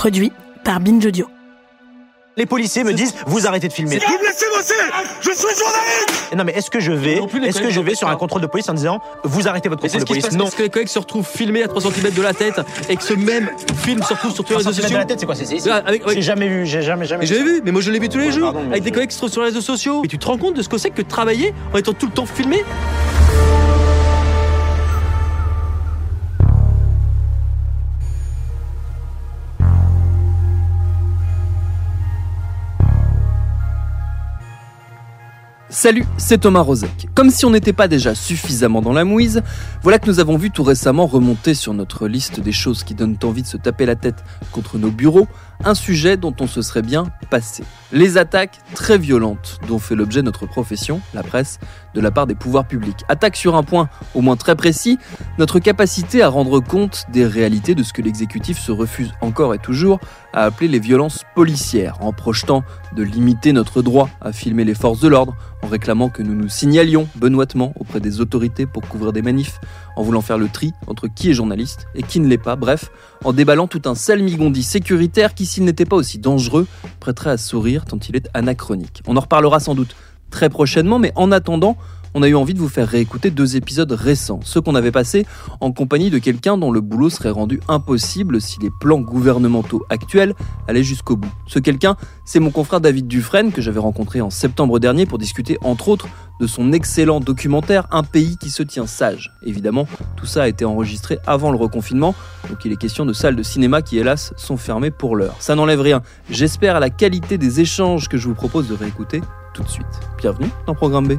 Produit par Binge Audio. Les policiers me disent vous arrêtez de filmer. Vous me laissez bosser Je suis journaliste Non mais est-ce que je vais est-ce que je vais sur un contrôle de police en disant vous arrêtez votre contrôle de police Non. parce que les collègues se retrouvent filmés à 3 cm de la tête et que ce même film se retrouve sur tous les réseaux 100 centimètres sociaux. de la tête c'est quoi c'est J'ai jamais vu, j'ai jamais jamais. Mais j'avais vu, mais moi je l'ai vu tous les jours, avec des collègues qui se retrouvent sur les réseaux sociaux. Et tu te rends compte de ce que c'est que travailler en étant tout le temps filmé? Salut, c'est Thomas Rozek. Comme si on n'était pas déjà suffisamment dans la mouise, voilà que nous avons vu tout récemment remonter sur notre liste des choses qui donnent envie de se taper la tête contre nos bureaux, un sujet dont on se serait bien passé. Les attaques très violentes dont fait l'objet notre profession, la presse, de la part des pouvoirs publics. Attaques sur un point au moins très précis, notre capacité à rendre compte des réalités de ce que l'exécutif se refuse encore et toujours à appeler les violences policières, en projetant de limiter notre droit à filmer les forces de l'ordre, en réclamant que nous nous signalions benoîtement auprès des autorités pour couvrir des manifs, en voulant faire le tri entre qui est journaliste et qui ne l'est pas, bref, en déballant tout un salmigondi sécuritaire qui, s'il n'était pas aussi dangereux, prêterait à sourire tant il est anachronique. On en reparlera sans doute très prochainement, mais en attendant, on a eu envie de vous faire réécouter deux épisodes récents, ceux qu'on avait passés en compagnie de quelqu'un dont le boulot serait rendu impossible si les plans gouvernementaux actuels allaient jusqu'au bout. Ce quelqu'un, c'est mon confrère David Dufresne que j'avais rencontré en septembre dernier pour discuter entre autres de son excellent documentaire Un pays qui se tient sage. Évidemment, tout ça a été enregistré avant le reconfinement, donc il est question de salles de cinéma qui hélas sont fermées pour l'heure. Ça n'enlève rien. J'espère à la qualité des échanges que je vous propose de réécouter tout de suite. Bienvenue dans Programme B.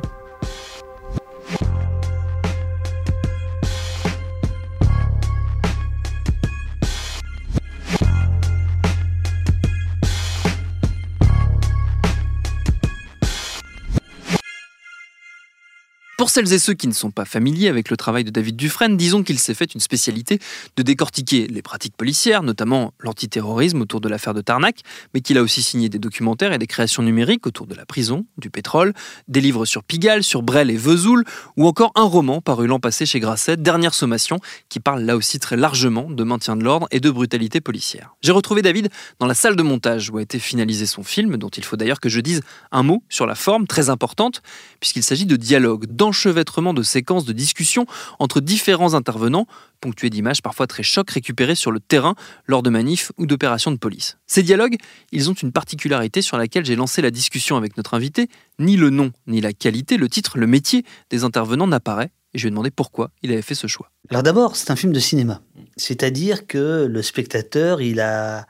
Pour celles et ceux qui ne sont pas familiers avec le travail de David Dufresne, disons qu'il s'est fait une spécialité de décortiquer les pratiques policières, notamment l'antiterrorisme autour de l'affaire de Tarnac, mais qu'il a aussi signé des documentaires et des créations numériques autour de la prison, du pétrole, des livres sur Pigalle, sur Brel et Vesoul, ou encore un roman paru l'an passé chez Grasset, Dernière Sommation, qui parle là aussi très largement de maintien de l'ordre et de brutalité policière. J'ai retrouvé David dans la salle de montage où a été finalisé son film, dont il faut d'ailleurs que je dise un mot sur la forme très importante, puisqu'il s'agit de dialogue, d'enchevêtrement de séquences de discussion entre différents intervenants, ponctués d'images parfois très chocs récupérées sur le terrain lors de manifs ou d'opérations de police. Ces dialogues, ils ont une particularité sur laquelle j'ai lancé la discussion avec notre invité. Ni le nom, ni la qualité, le titre, le métier des intervenants n'apparaît, et je lui ai demandé pourquoi il avait fait ce choix. Alors d'abord, c'est un film de cinéma. C'est-à-dire que le spectateur, il a,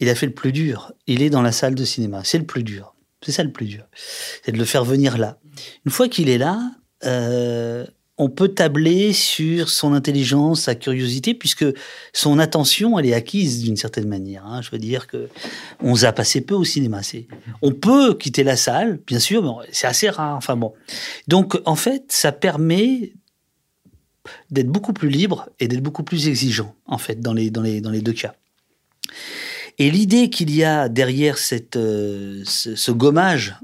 il a fait le plus dur. Il est dans la salle de cinéma. C'est le plus dur. C'est ça le plus dur. C'est de le faire venir là. Une fois qu'il est là, euh, on peut tabler sur son intelligence, sa curiosité, puisque son attention, elle est acquise d'une certaine manière. hein. Je veux dire que on zappe assez peu au cinéma. On peut quitter la salle, bien sûr, mais c'est assez rare. Enfin bon. Donc en fait, ça permet d'être beaucoup plus libre et d'être beaucoup plus exigeant, en fait, dans les, dans les, dans les deux cas. Et l'idée qu'il y a derrière cette, euh, ce, ce gommage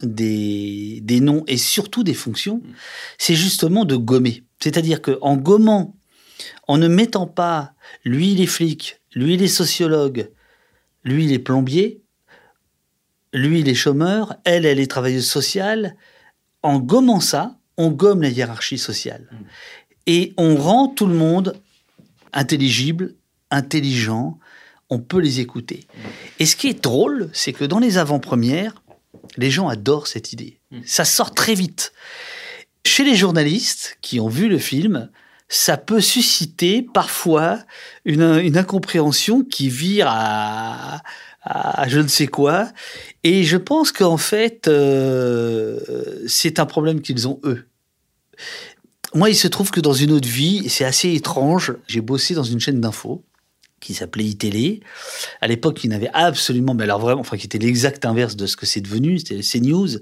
des, des noms et surtout des fonctions, c'est justement de gommer. C'est-à-dire qu'en gommant, en ne mettant pas lui il est flic, lui il est sociologue, lui il est plombier, lui il est chômeur, elle elle est travailleuse sociale, en gommant ça, on gomme la hiérarchie sociale. Et on rend tout le monde intelligible, intelligent, on peut les écouter. Et ce qui est drôle, c'est que dans les avant-premières, les gens adorent cette idée. Ça sort très vite. Chez les journalistes qui ont vu le film, ça peut susciter parfois une, une incompréhension qui vire à, à je ne sais quoi. Et je pense qu'en fait, euh, c'est un problème qu'ils ont eux. moi, il se trouve que dans une autre vie, c'est assez étrange, j'ai bossé dans une chaîne d'infos qui s'appelait iTélé. À l'époque, il n'avait absolument, mais alors vraiment, enfin, qui était l'exact inverse de ce que c'est devenu, c'était CNews.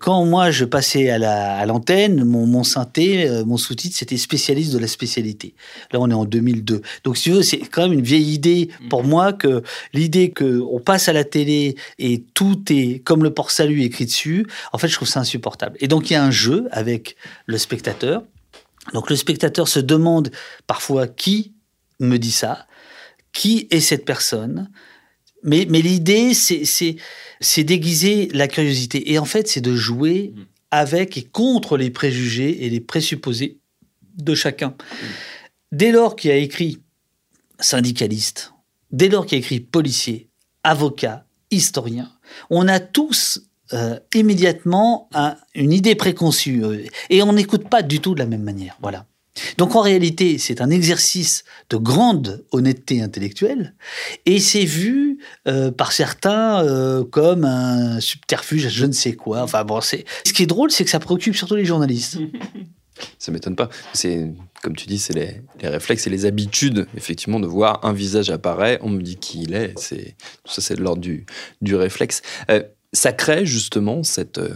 Quand moi, je passais à l'antenne, mon, mon synthé, euh, mon sous-titre, c'était spécialiste de la spécialité. Là, on est en 2002. Donc, si tu veux, c'est quand même une vieille idée pour moi que l'idée que on passe à la télé et tout est comme le port-salut écrit dessus, en fait, je trouve ça insupportable. Et donc, il y a un jeu avec le spectateur. Donc, le spectateur se demande parfois qui me dit ça qui est cette personne. Mais, mais l'idée, c'est déguiser la curiosité. Et en fait, c'est de jouer avec et contre les préjugés et les présupposés de chacun. Dès lors qu'il a écrit syndicaliste, dès lors qu'il a écrit policier, avocat, historien, on a tous euh, immédiatement une idée préconçue euh, et on n'écoute pas du tout de la même manière. Voilà. Donc en réalité, c'est un exercice de grande honnêteté intellectuelle et c'est vu euh, par certains euh, comme un subterfuge, je ne sais quoi. Enfin bon, c'est ce qui est drôle, c'est que ça préoccupe surtout les journalistes. Ça m'étonne pas. C'est comme tu dis, c'est les, réflexes et les habitudes, effectivement, de voir un visage apparaître, on me dit qui il est. C'est tout ça, c'est de l'ordre du, du réflexe. Euh, ça crée justement cette, euh,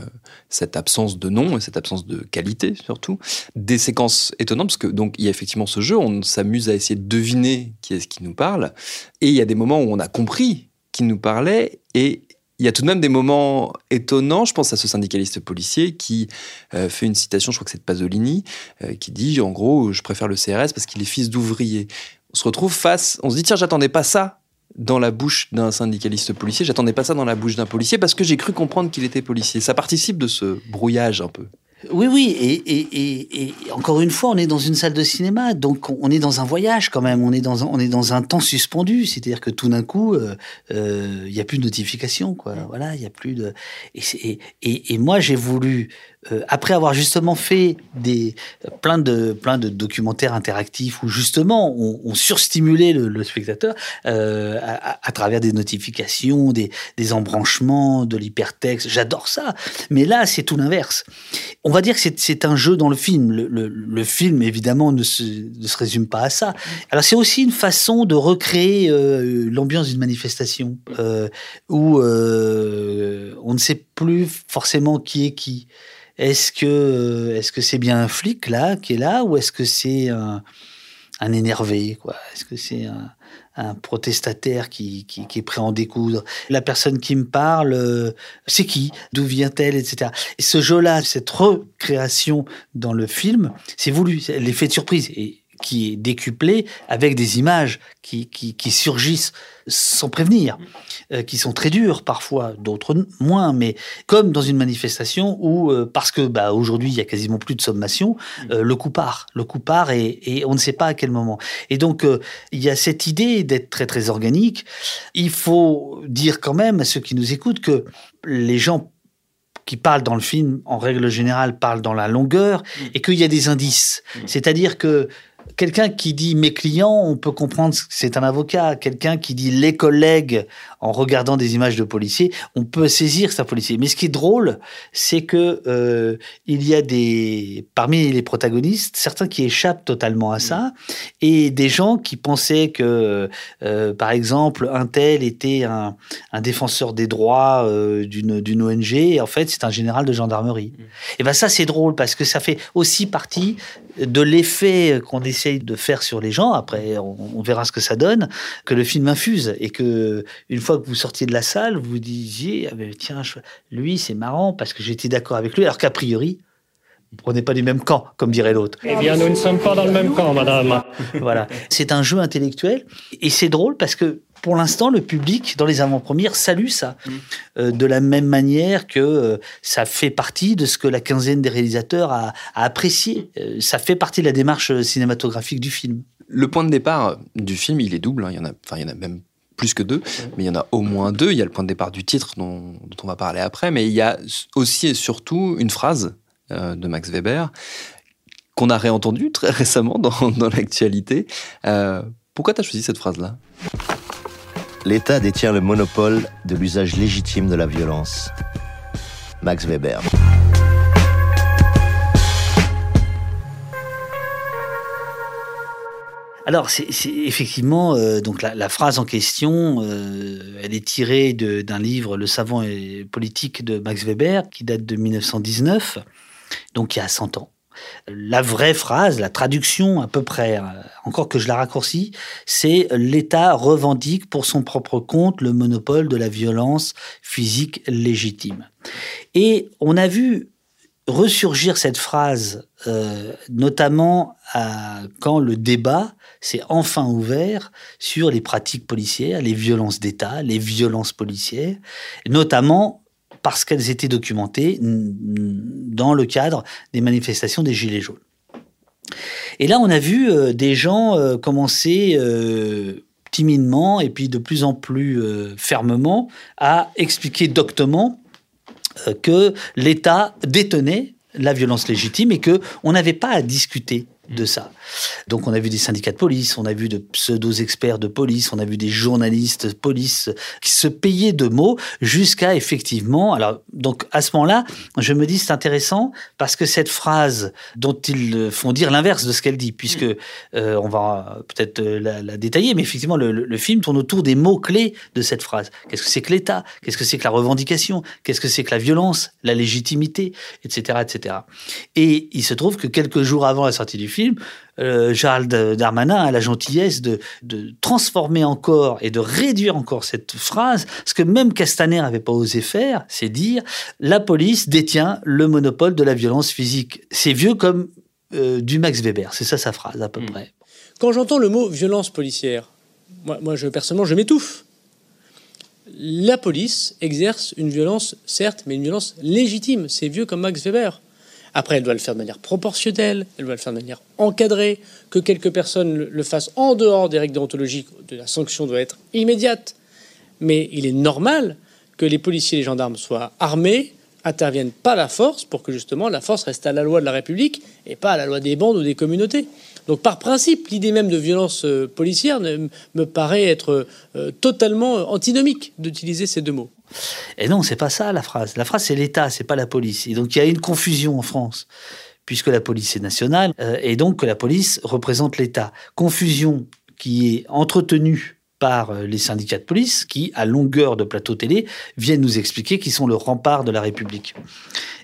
cette absence de nom et cette absence de qualité surtout, des séquences étonnantes parce que donc il y a effectivement ce jeu, on s'amuse à essayer de deviner qui est-ce qui nous parle et il y a des moments où on a compris qui nous parlait et il y a tout de même des moments étonnants. Je pense à ce syndicaliste policier qui euh, fait une citation, je crois que c'est de Pasolini, euh, qui dit en gros, je préfère le CRS parce qu'il est fils d'ouvrier. On se retrouve face, on se dit tiens, j'attendais pas ça dans la bouche d'un syndicaliste policier. J'attendais pas ça dans la bouche d'un policier parce que j'ai cru comprendre qu'il était policier. Ça participe de ce brouillage un peu. Oui, oui, et, encore une fois, on est dans une salle de cinéma, donc on est dans un voyage quand même, on est dans un, on est dans un temps suspendu, c'est-à-dire que tout d'un coup, il euh, euh, y a plus de notification, quoi. Voilà, il y a plus de. Et moi, j'ai voulu euh, après avoir justement fait des plein de plein de documentaires interactifs où justement on, on surstimulait le, spectateur euh, à, travers des notifications, des, des embranchements, de l'hypertexte. J'adore ça. Mais là, c'est tout l'inverse. On va dire que c'est un jeu dans le film. Le, le, film, évidemment, ne se, ne se, résume pas à ça. Alors, c'est aussi une façon de recréer euh, l'ambiance d'une manifestation où on ne sait plus forcément qui est qui. Est-ce que est-ce que c'est bien un flic là qui est là ou est-ce que c'est un, un énervé quoi? Est-ce que c'est un, protestataire qui, qui, qui, est prêt à en découdre? La personne qui me parle, euh, c'est qui? D'où vient-elle Etc. Et ce jeu-là, cette recréation dans le film, c'est voulu, l'effet de surprise. Et qui est décuplé avec des images qui, qui, qui surgissent sans prévenir, euh, qui sont très dures parfois, d'autres moins, mais comme dans une manifestation où, euh, parce que bah, aujourd'hui il y a quasiment plus de sommation, euh, le coup part, le coup part et, et, on ne sait pas à quel moment. Et donc il y a cette idée d'être très très organique. Il faut dire quand même à ceux qui nous écoutent que les gens qui parlent dans le film, en règle générale, parlent dans la longueur et qu'il y a des indices. C'est-à-dire que quelqu'un qui dit mes clients, on peut comprendre que c'est un avocat. Quelqu'un qui dit les collègues, en regardant des images de policiers, on peut saisir un policier. Mais ce qui est drôle, c'est que euh, il y a des parmi les protagonistes certains qui échappent totalement à ça et des gens qui pensaient que, euh, par exemple, un tel était un, un défenseur des droits euh, d'une d'une ONG et en fait c'est un général de gendarmerie. Et ben ça c'est drôle parce que ça fait aussi partie de l'effet qu'on essaye de faire sur les gens. Après on, verra ce que ça donne, que le film infuse et que une fois que vous sortiez de la salle, vous disiez ah ben, tiens, lui, c'est marrant parce que j'étais d'accord avec lui, alors qu'a priori, on n'est pas du même camp, comme dirait l'autre. Eh bien, nous ne sommes pas dans le même camp, madame. voilà. C'est un jeu intellectuel et c'est drôle parce que pour l'instant, le public, dans les avant-premières, salue ça. Mm. Euh, de la même manière que euh, ça fait partie de ce que la quinzaine des réalisateurs a, apprécié. Euh, ça fait partie de la démarche cinématographique du film. Le point de départ du film, il est double. Hein. Il, y en a, enfin, il y en a même plus que deux, mais il y en a au moins deux. Il y a le point de départ du titre dont, on va parler après, mais il y a aussi et surtout une phrase euh, de Max Weber qu'on a réentendue très récemment dans, dans l'actualité. Euh, pourquoi tu as choisi cette phrase-là? l'État détient le monopole de l'usage légitime de la violence. Max Weber. Alors, c'est effectivement, euh, donc la, phrase en question, euh, elle est tirée d'un livre, Le savant et politique de Max Weber, qui date de 1919, donc il y a 100 ans. La vraie phrase, la traduction à peu près, euh, encore que je la raccourcis, c'est l'État revendique pour son propre compte le monopole de la violence physique légitime. Et on a vu ressurgir cette phrase, euh, notamment quand le débat s'est enfin ouvert sur les pratiques policières, les violences d'État, les violences policières, notamment parce qu'elles étaient documentées dans le cadre des manifestations des Gilets jaunes. Et là, on a vu euh, des gens euh, commencer euh, timidement et puis de plus en plus fermement à expliquer doctement que l'État détenait la violence légitime et que on n'avait pas à discuter de ça. Donc on a vu des syndicats de police, on a vu de pseudo-experts de police, on a vu des journalistes de police qui se payaient de mots jusqu'à effectivement... Alors donc à ce moment-là, je me dis c'est intéressant parce que cette phrase dont ils font dire l'inverse de ce qu'elle dit, puisque euh, on va peut-être euh, la, la détailler, mais effectivement le, le- le film tourne autour des mots-clés de cette phrase. Qu'est-ce que c'est que l'État? Qu'est-ce que c'est que la revendication? Qu'est-ce que c'est que la violence? La légitimité? Etc. etc. Et il se trouve que quelques jours avant la sortie du film, euh, Gérald Darmanin a la gentillesse de, de transformer encore et de réduire encore cette phrase. Ce que même Castaner n'avait pas osé faire, c'est dire la police détient le monopole de la violence physique. C'est vieux comme euh, du Max Weber. C'est ça sa phrase à peu près. Quand j'entends le mot violence policière, moi, moi je, personnellement, je m'étouffe. La police exerce une violence, certes, mais une violence légitime. C'est vieux comme Max Weber. Après, elle doit le faire de manière proportionnelle, elle doit le faire de manière encadrée, que quelques personnes le, fassent en dehors des règles déontologiques, de la sanction doit être immédiate. Mais il est normal que les policiers et les gendarmes soient armés, interviennent pas la force pour que justement la force reste à la loi de la République et pas à la loi des bandes ou des communautés. Donc par principe, l'idée même de violence euh, policière me paraît être euh, totalement euh, antinomique d'utiliser ces deux mots. Et non, c'est pas ça la phrase. La phrase c'est l'État, c'est pas la police. Et donc il y a une confusion en France, puisque la police est nationale et donc que la police représente l'État. Confusion qui est entretenue par les syndicats de police qui, à longueur de plateau télé, viennent nous expliquer qu'ils sont le rempart de la République.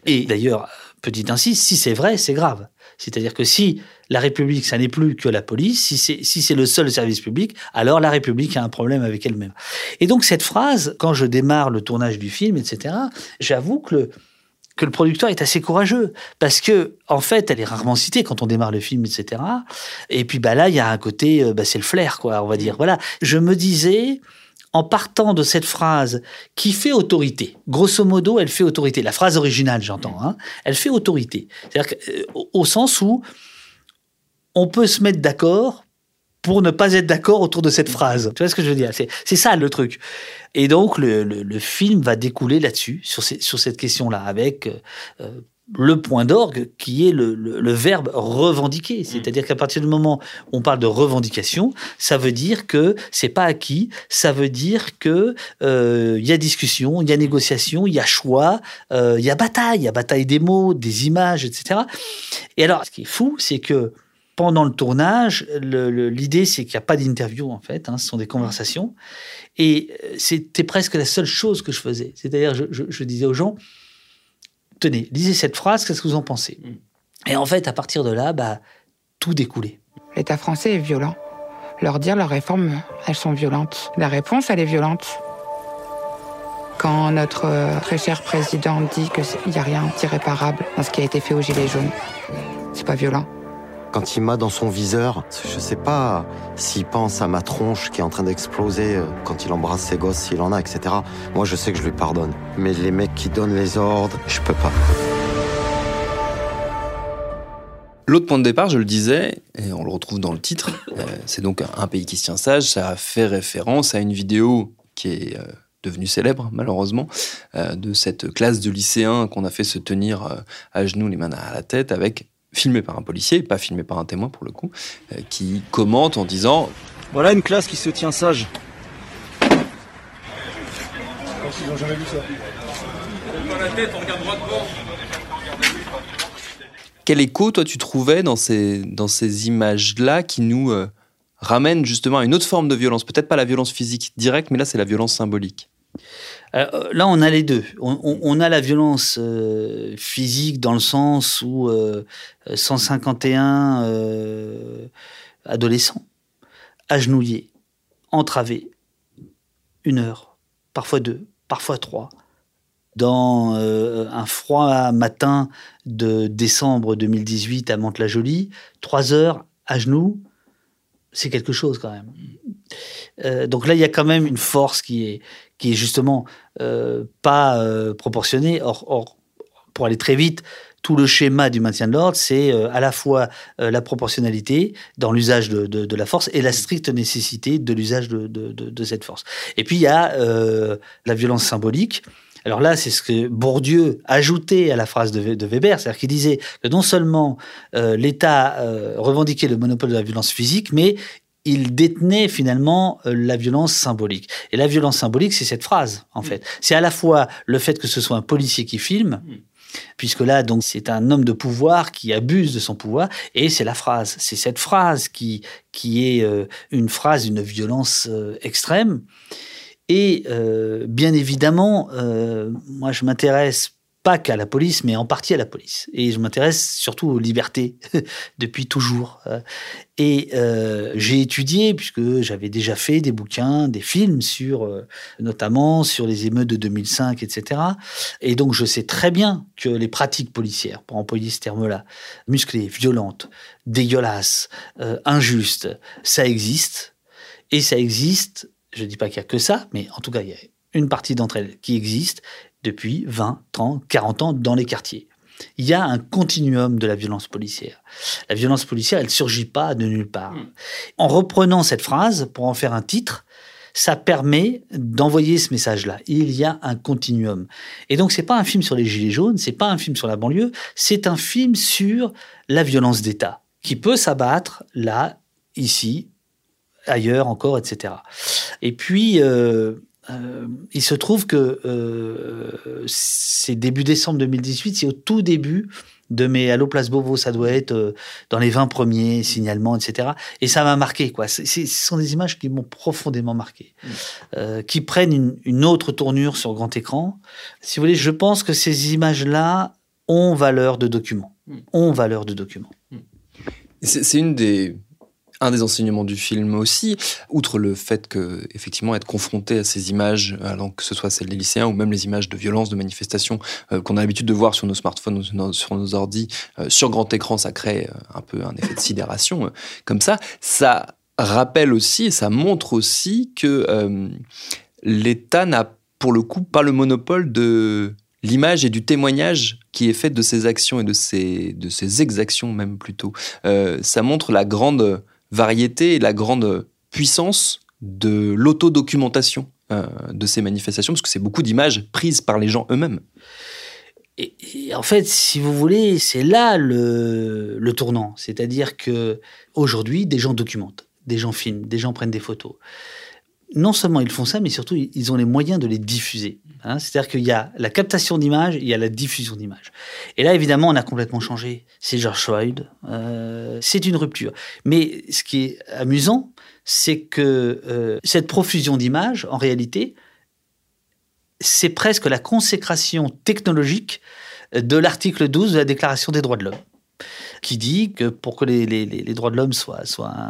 Et d'ailleurs, petit ainsi, si c'est vrai, c'est grave. C'est-à-dire que si la République, ça n'est plus que la police, si c'est si le seul service public, alors la République a un problème avec elle-même. Et donc cette phrase, quand je démarre le tournage du film, etc., j'avoue que le, que le producteur est assez courageux parce que en fait elle est rarement citée quand on démarre le film etc et puis bah là il y a un côté euh, bah, c'est le flair quoi on va dire voilà je me disais en partant de cette phrase qui fait autorité, grosso modo, elle fait autorité. La phrase originale, j'entends, hein, elle fait autorité. C'est-à-dire euh, au, sens où on peut se mettre d'accord pour ne pas être d'accord autour de cette phrase. Tu vois ce que je veux dire? C'est ça le truc. Et donc le, film va découler là-dessus, sur cette question-là, avec euh, le point d'orgue qui est le, le- le verbe revendiquer. C'est-à-dire qu'à partir du moment où on parle de revendication, ça veut dire que c'est pas acquis, ça veut dire que euh, il y a discussion, il y a négociation, il y a choix, euh, il y a bataille, il y a bataille des mots, des images, etc. Et alors, ce qui est fou, c'est que pendant le tournage, l'idée c'est qu'il n'y a pas d'interview en fait, hein, ce sont des conversations. Et euh, c'était presque la seule chose que je faisais. C'est-à-dire, je, je- je disais aux gens, tenez, lisez cette phrase, qu'est-ce que vous en pensez Et en fait, à partir de là, bah, tout découlait. L'État français est violent. Leur dire leurs réformes, elles sont violentes. La réponse, elle est violente. Quand notre euh, très cher président dit qu'il n'y a rien d'irréparable dans ce qui a été fait aux Gilets jaunes, c'est pas violent. Quand il m'a dans son viseur, je sais pas s'il pense à ma tronche qui est en train d'exploser euh, quand il embrasse ses gosses, s'il en a, etc. Moi, je sais que je lui pardonne. Mais les mecs qui donnent les ordres, je peux pas. L'autre point de départ, je le disais, et on le retrouve dans le titre, euh, c'est donc un pays qui se tient sage. Ça fait référence à une vidéo qui est euh, devenue célèbre, malheureusement, de cette classe de lycéens qu'on a fait se tenir à genoux, les mains à la tête, avec filmé par un policier, pas filmé par un témoin pour le coup, euh, qui commente en disant Voilà une classe qui se tient sage. Ils n'ont jamais vu ça. On la tête, on regarde droit devant. Quel écho, toi, tu trouvais dans ces, dans ces images-là qui nous euh, ramène justement à une autre forme de violence? Peut-être pas la violence physique directe, mais là, c'est la violence symbolique. Euh, là, on a les deux. On, a la violence euh, physique dans le sens où 151 euh, adolescents agenouillés, entravés, une heure, parfois deux, parfois trois, dans un froid matin de décembre 2018 à Mantes-la-Jolie, trois heures à genoux, c'est quelque chose quand même. donc là, il y a quand même une force qui est, qui est justement euh, pas euh, proportionné. Or, pour aller très vite, tout le schéma du maintien de l'ordre, c'est euh, à la fois la proportionnalité dans l'usage de, la force et la stricte nécessité de l'usage de, cette force. Et puis il y a la violence symbolique. Alors là, c'est ce que Bourdieu ajoutait à la phrase de, Weber, c'est-à-dire qu'il disait que non seulement l'État revendiquait le monopole de la violence physique, mais il détenait finalement euh, la violence symbolique. Et la violence symbolique, c'est cette phrase, en fait. C'est à la fois le fait que ce soit un policier qui filme, puisque là, donc, c'est un homme de pouvoir qui abuse de son pouvoir, et c'est la phrase. C'est cette phrase qui, qui est euh, une phrase d'une violence euh, extrême. Et bien évidemment, moi, je m'intéresse pas qu'à la police, mais en partie à la police. Et je m'intéresse surtout aux libertés depuis toujours. Et euh, j'ai étudié, puisque j'avais déjà fait des bouquins, des films sur, euh, notamment sur les émeutes de 2005, etc. Et donc je sais très bien que les pratiques policières, pour employer ce terme-là, musclées, violentes, dégueulasses, euh, injustes, ça existe. Et ça existe, je ne dis pas qu'il n'y a que ça, mais en tout cas, il y a une partie d'entre elles qui existe depuis 20, 30, 40 ans dans les quartiers. Il y a un continuum de la violence policière. La violence policière, elle ne surgit pas de nulle part. Hmm. En reprenant cette phrase pour en faire un titre, ça permet d'envoyer ce message-là. Il y a un continuum. Et donc, c'est pas un film sur les gilets jaunes, c'est pas un film sur la banlieue, c'est un film sur la violence d'État qui peut s'abattre là, ici, ailleurs encore, etc. Et puis, euh, euh, il se trouve que euh, c'est début décembre 2018, c'est au tout début de mes Allo Place Beauvau, ça doit être dans les 20 premiers signalements, etc. Et ça m'a marqué, quoi. ce sont des images qui m'ont profondément marqué, mmh. qui prennent une, autre tournure sur grand écran. Si vous voulez, je pense que ces images-là ont valeur de document, mmh. ont valeur de document. Mmh. C'est une des un des enseignements du film aussi, outre le fait que, effectivement, être confronté à ces images, que ce soit celles des lycéens ou même les images de violence, de manifestations euh, qu'on a l'habitude de voir sur nos smartphones, ou sur nos ordis, euh, sur grand écran, ça crée euh, un peu un effet de sidération comme ça. Ça rappelle aussi et ça montre aussi que l'État n'a pour le coup pas le monopole de l'image et du témoignage qui est fait de ses actions et de ses, de ses exactions même plutôt. ça montre la grande variété et la grande puissance de l'autodocumentation euh, de ces manifestations, parce que c'est beaucoup d'images prises par les gens eux-mêmes. Et, en fait, si vous voulez, c'est là le, le tournant. C'est-à-dire que aujourd'hui, des gens documentent, des gens filment, des gens prennent des photos non seulement ils font ça, mais surtout ils ont les moyens de les diffuser. Hein. C'est-à-dire qu'il y a la captation d'images, il y a la diffusion d'images. Et là, évidemment, on a complètement changé. C'est George Floyd, euh, c'est une rupture. Mais ce qui est amusant, c'est que euh, cette profusion d'images, en réalité, c'est presque la consécration technologique de l'article 12 de la Déclaration des droits de l'homme qui dit que pour que les, droits de l'homme soient,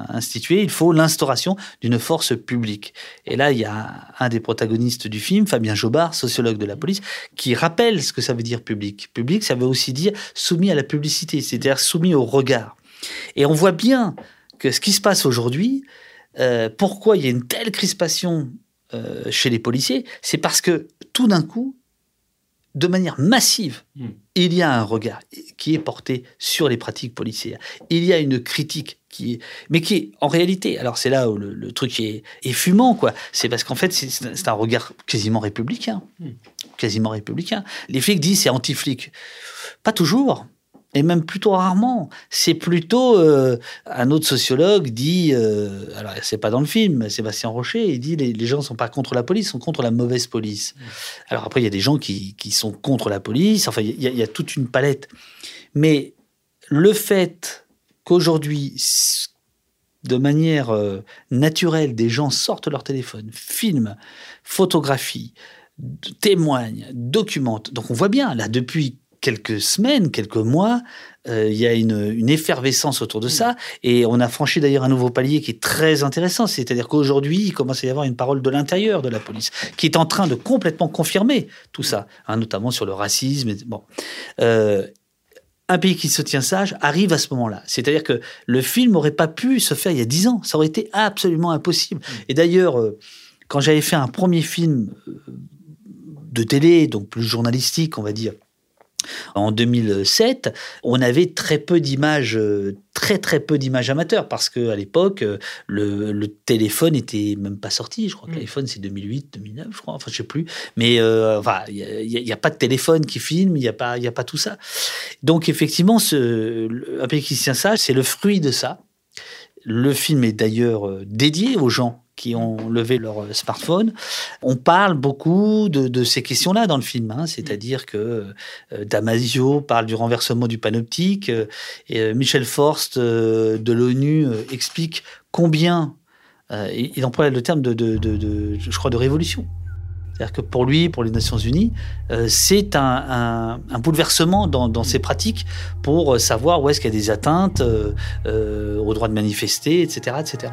institués, il faut l'instauration d'une force publique. Et là, il y a un des protagonistes du film, Fabien Jobard, sociologue de la police, qui rappelle ce que ça veut dire public. Public, ça veut aussi dire soumis à la publicité, c'est-à-dire soumis au regard. Et on voit bien que ce qui se passe aujourd'hui, euh, pourquoi il y a une telle crispation euh, chez les policiers, c'est parce que tout d'un coup, de manière massive, hmm. Il y a un regard qui est porté sur les pratiques policières. Il y a une critique qui est, mais qui est en réalité, alors c'est là où le, truc est, fumant, quoi. C'est parce qu'en fait, c'est un regard quasiment républicain. Hmm. Quasiment républicain. Les flics disent c'est anti-flic. Pas toujours et même plutôt rarement. C'est plutôt euh, un autre sociologue dit, euh, alors c'est pas dans le film, Sébastien Rocher, il dit les, les gens sont pas contre la police, sont contre la mauvaise police. Mmh. Alors après il y a des gens qui, qui sont contre la police. Enfin il y, y, a toute une palette. Mais le fait qu'aujourd'hui de manière euh, naturelle, des gens sortent leur téléphone, filment, photographient, témoignent, documentent. Donc on voit bien, là, depuis quelques semaines, quelques mois, euh, il y a une, effervescence autour de ça. Et on a franchi d'ailleurs un nouveau palier qui est très intéressant. C'est-à-dire qu'aujourd'hui, il commence à y avoir une parole de l'intérieur de la police qui est en train de complètement confirmer tout ça, hein, notamment sur le racisme. bon. Euh, un pays qui se tient sage arrive à ce moment-là. C'est-à-dire que le film n'aurait pas pu se faire il y a dix ans. Ça aurait été absolument impossible. Mm. Et d'ailleurs, euh, quand j'avais fait un premier film de télé, donc plus journalistique, on va dire, en 2007, on avait très peu d'images, euh, très très peu d'images amateurs, parce qu'à l'époque, euh, le, téléphone n'était même pas sorti. Je crois que l'iPhone, mm. c'est 2008, 2009, je crois, enfin, je sais plus. Mais euh, enfin, il n'y a, pas de téléphone qui filme, il n'y a, pas, a pas tout ça. Donc, effectivement, ce, Un pays qui tient ça, c'est le fruit de ça. Le film est d'ailleurs dédié aux gens qui ont levé leur smartphone. On parle beaucoup de, ces questions-là dans le film, hein. c'est-à-dire que euh, Damasio parle du renversement du panoptique, euh, et euh, Michel Forst de l'ONU explique combien, il emploie le terme de, je crois, de révolution. C'est-à-dire que pour lui, pour les Nations Unies, c'est un, bouleversement dans, dans, ses pratiques pour savoir où est-ce qu'il y a des atteintes au droit de manifester, etc., etc.